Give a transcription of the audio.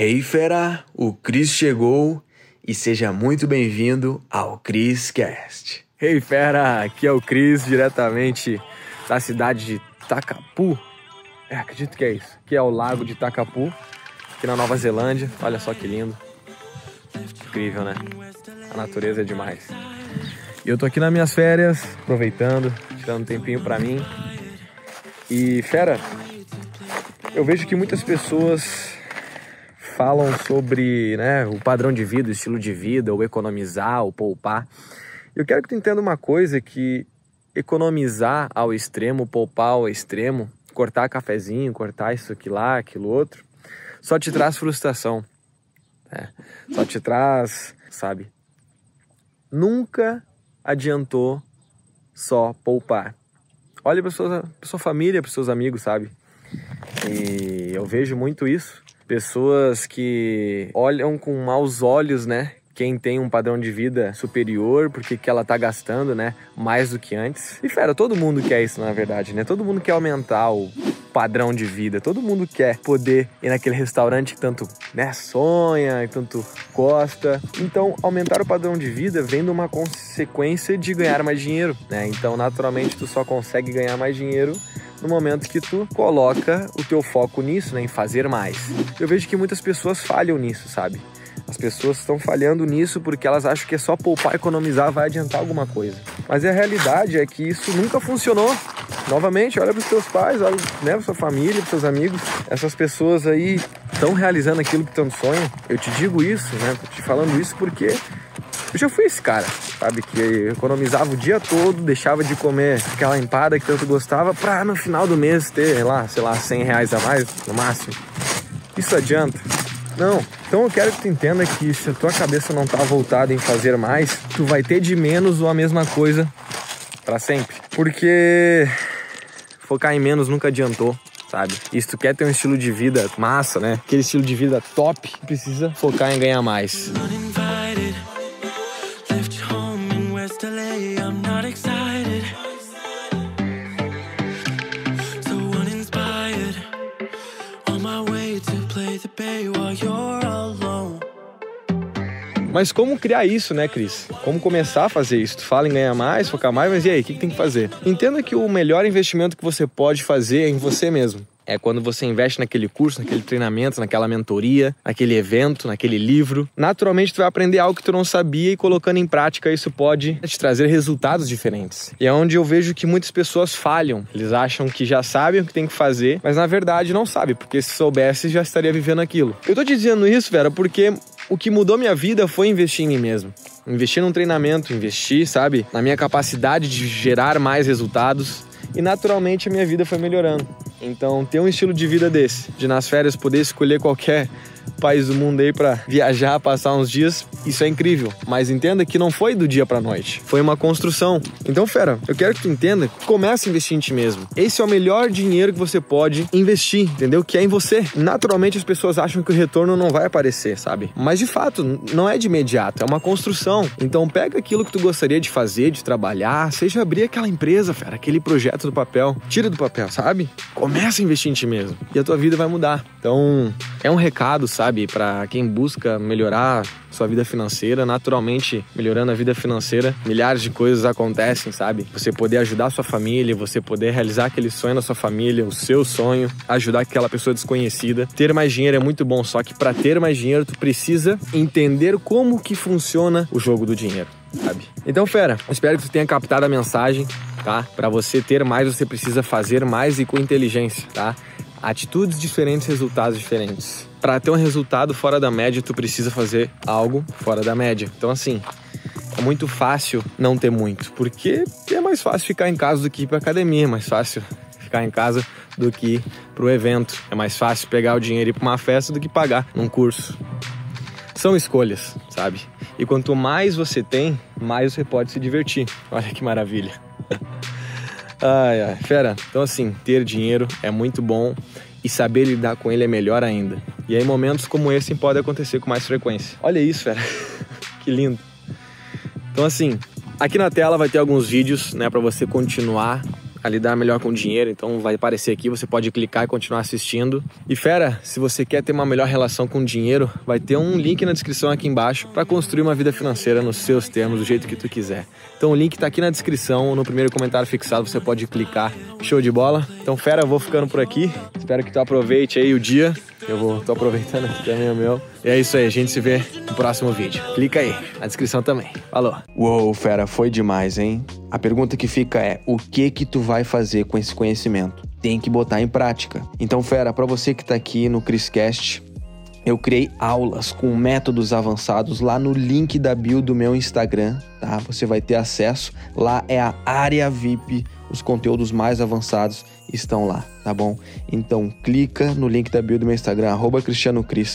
Hey fera, o Cris chegou e seja muito bem-vindo ao Cris Cast. Hey fera, aqui é o Cris diretamente da cidade de Takapu. É, acredito que é isso, que é o lago de Takapu, aqui na Nova Zelândia. Olha só que lindo. Incrível, né? A natureza é demais. E eu tô aqui nas minhas férias, aproveitando, tirando um tempinho para mim. E fera, eu vejo que muitas pessoas falam sobre né, o padrão de vida, o estilo de vida, o economizar, o poupar. Eu quero que tu entenda uma coisa que economizar ao extremo, poupar ao extremo, cortar cafezinho, cortar isso aqui lá, aquilo outro, só te traz frustração. Né? Só te traz, sabe? Nunca adiantou só poupar. Olha para sua, sua família, para seus amigos, sabe? E eu vejo muito isso. Pessoas que olham com maus olhos, né? quem tem um padrão de vida superior, porque que ela tá gastando, né, mais do que antes. E fera, todo mundo quer isso, na verdade, né? Todo mundo quer aumentar o padrão de vida. Todo mundo quer poder ir naquele restaurante que tanto, né, sonha e tanto gosta. Então, aumentar o padrão de vida vem de uma consequência de ganhar mais dinheiro, né? Então, naturalmente, tu só consegue ganhar mais dinheiro no momento que tu coloca o teu foco nisso, né, em fazer mais. Eu vejo que muitas pessoas falham nisso, sabe? As pessoas estão falhando nisso porque elas acham que é só poupar, economizar, vai adiantar alguma coisa. Mas a realidade é que isso nunca funcionou. Novamente, olha para os teus pais, olha né, para sua família, para seus amigos. Essas pessoas aí estão realizando aquilo que tanto sonham. Eu te digo isso, né? Tô te falando isso porque eu já fui esse cara, sabe? Que economizava o dia todo, deixava de comer aquela empada que tanto gostava pra no final do mês ter lá, sei lá, 100 reais a mais no máximo. Isso adianta? Não. Então eu quero que tu entenda que se a tua cabeça não tá voltada em fazer mais, tu vai ter de menos ou a mesma coisa para sempre. Porque focar em menos nunca adiantou sabe? E se tu quer ter um estilo de vida massa, né? Aquele estilo de vida top, precisa focar em ganhar mais. Mas como criar isso, né, Cris? Como começar a fazer isso? Tu fala em ganhar mais, focar mais, mas e aí, o que, que tem que fazer? Entenda que o melhor investimento que você pode fazer é em você mesmo é quando você investe naquele curso, naquele treinamento, naquela mentoria, naquele evento, naquele livro. Naturalmente, tu vai aprender algo que tu não sabia e colocando em prática isso pode te trazer resultados diferentes. E é onde eu vejo que muitas pessoas falham. Eles acham que já sabem o que tem que fazer, mas na verdade não sabem, porque se soubesse já estaria vivendo aquilo. Eu tô te dizendo isso, Vera, porque o que mudou minha vida foi investir em mim mesmo. Investir num treinamento, investir, sabe, na minha capacidade de gerar mais resultados e naturalmente a minha vida foi melhorando. Então, ter um estilo de vida desse, de nas férias poder escolher qualquer país do mundo aí para viajar, passar uns dias, isso é incrível. Mas entenda que não foi do dia para noite, foi uma construção. Então, fera, eu quero que tu entenda, comece a investir em ti mesmo. Esse é o melhor dinheiro que você pode investir, entendeu? Que é em você. Naturalmente as pessoas acham que o retorno não vai aparecer, sabe? Mas de fato, não é de imediato, é uma construção. Então, pega aquilo que tu gostaria de fazer, de trabalhar, seja abrir aquela empresa, fera, aquele projeto do papel, tira do papel, sabe? Começa a investir em ti mesmo e a tua vida vai mudar. Então, é um recado, sabe, para quem busca melhorar sua vida financeira, naturalmente melhorando a vida financeira, milhares de coisas acontecem, sabe? Você poder ajudar sua família, você poder realizar aquele sonho na sua família, o seu sonho, ajudar aquela pessoa desconhecida. Ter mais dinheiro é muito bom, só que para ter mais dinheiro tu precisa entender como que funciona o jogo do dinheiro. Sabe? Então, fera, espero que tu tenha captado a mensagem, tá? Para você ter mais, você precisa fazer mais e com inteligência, tá? Atitudes diferentes, resultados diferentes. Para ter um resultado fora da média, tu precisa fazer algo fora da média. Então, assim, é muito fácil não ter muito, porque é mais fácil ficar em casa do que ir para academia, é mais fácil ficar em casa do que ir pro evento, é mais fácil pegar o dinheiro e ir para uma festa do que pagar num curso. São escolhas, sabe? E quanto mais você tem, mais você pode se divertir. Olha que maravilha. Ai, ai, fera. Então, assim, ter dinheiro é muito bom e saber lidar com ele é melhor ainda. E aí, momentos como esse podem acontecer com mais frequência. Olha isso, fera. que lindo. Então, assim, aqui na tela vai ter alguns vídeos, né, para você continuar a lidar melhor com o dinheiro, então vai aparecer aqui, você pode clicar e continuar assistindo. E fera, se você quer ter uma melhor relação com o dinheiro, vai ter um link na descrição aqui embaixo para construir uma vida financeira nos seus termos, do jeito que tu quiser. Então o link está aqui na descrição, no primeiro comentário fixado, você pode clicar. Show de bola. Então fera, eu vou ficando por aqui. Espero que tu aproveite aí o dia. Eu vou, tô aproveitando aqui também o meu. E é isso aí, a gente se vê no próximo vídeo. Clica aí, na descrição também. Falou. Uou, fera, foi demais, hein? A pergunta que fica é: o que que tu vai fazer com esse conhecimento? Tem que botar em prática. Então, fera, para você que tá aqui no Criscast, eu criei aulas com métodos avançados lá no link da bio do meu Instagram, tá? Você vai ter acesso. Lá é a área VIP, os conteúdos mais avançados estão lá, tá bom? Então clica no link da bio do meu Instagram, arroba Cristiano Cris,